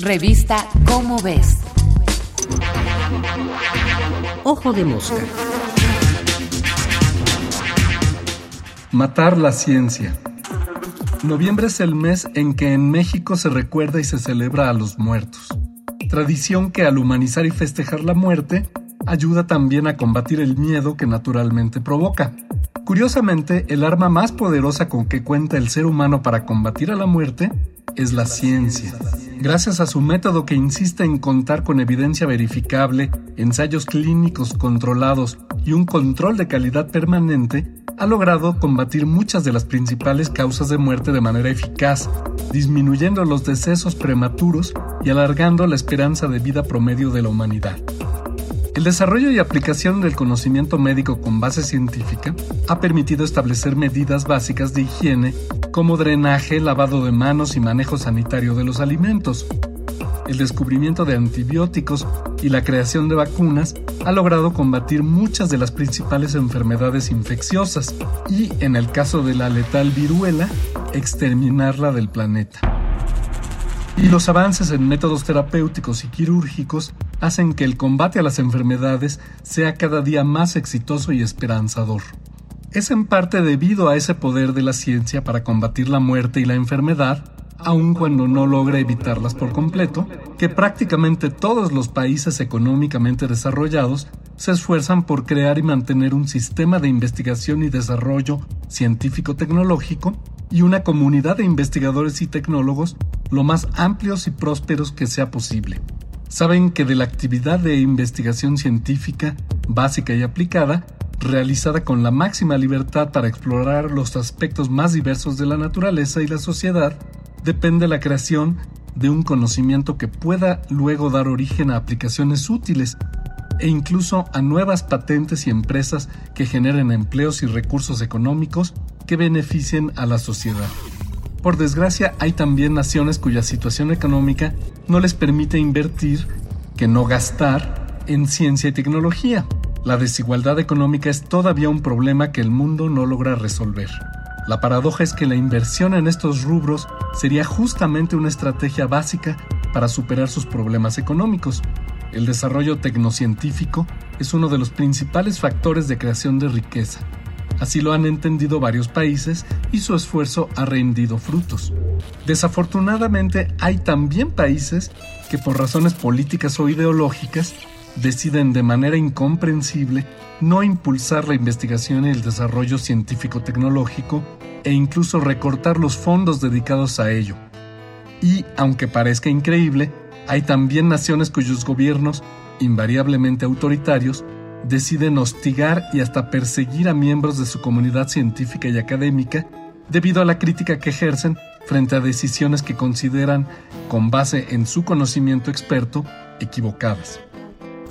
Revista Cómo ves. Ojo de mosca. Matar la ciencia. Noviembre es el mes en que en México se recuerda y se celebra a los muertos. Tradición que al humanizar y festejar la muerte, ayuda también a combatir el miedo que naturalmente provoca. Curiosamente, el arma más poderosa con que cuenta el ser humano para combatir a la muerte es la ciencia. Gracias a su método que insiste en contar con evidencia verificable, ensayos clínicos controlados y un control de calidad permanente, ha logrado combatir muchas de las principales causas de muerte de manera eficaz, disminuyendo los decesos prematuros y alargando la esperanza de vida promedio de la humanidad. El desarrollo y aplicación del conocimiento médico con base científica ha permitido establecer medidas básicas de higiene como drenaje, lavado de manos y manejo sanitario de los alimentos. El descubrimiento de antibióticos y la creación de vacunas ha logrado combatir muchas de las principales enfermedades infecciosas y, en el caso de la letal viruela, exterminarla del planeta. Y los avances en métodos terapéuticos y quirúrgicos hacen que el combate a las enfermedades sea cada día más exitoso y esperanzador. Es en parte debido a ese poder de la ciencia para combatir la muerte y la enfermedad, aun cuando no logra evitarlas por completo, que prácticamente todos los países económicamente desarrollados se esfuerzan por crear y mantener un sistema de investigación y desarrollo científico-tecnológico y una comunidad de investigadores y tecnólogos lo más amplios y prósperos que sea posible. Saben que de la actividad de investigación científica, básica y aplicada, realizada con la máxima libertad para explorar los aspectos más diversos de la naturaleza y la sociedad, depende la creación de un conocimiento que pueda luego dar origen a aplicaciones útiles e incluso a nuevas patentes y empresas que generen empleos y recursos económicos que beneficien a la sociedad. Por desgracia, hay también naciones cuya situación económica no les permite invertir, que no gastar, en ciencia y tecnología. La desigualdad económica es todavía un problema que el mundo no logra resolver. La paradoja es que la inversión en estos rubros sería justamente una estrategia básica para superar sus problemas económicos. El desarrollo tecnocientífico es uno de los principales factores de creación de riqueza Así lo han entendido varios países y su esfuerzo ha rendido frutos. Desafortunadamente hay también países que por razones políticas o ideológicas deciden de manera incomprensible no impulsar la investigación y el desarrollo científico-tecnológico e incluso recortar los fondos dedicados a ello. Y, aunque parezca increíble, hay también naciones cuyos gobiernos, invariablemente autoritarios, deciden hostigar y hasta perseguir a miembros de su comunidad científica y académica debido a la crítica que ejercen frente a decisiones que consideran, con base en su conocimiento experto, equivocadas.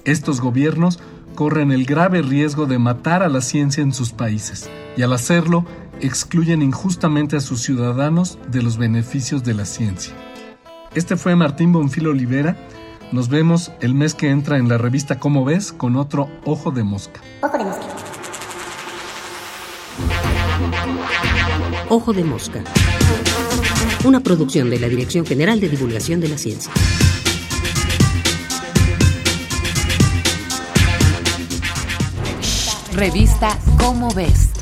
Estos gobiernos corren el grave riesgo de matar a la ciencia en sus países y al hacerlo excluyen injustamente a sus ciudadanos de los beneficios de la ciencia. Este fue Martín Bonfil Olivera, nos vemos el mes que entra en la revista Cómo ves con otro Ojo de Mosca. Ojo de Mosca. Ojo de Mosca. Una producción de la Dirección General de Divulgación de la Ciencia. Revista Cómo ves.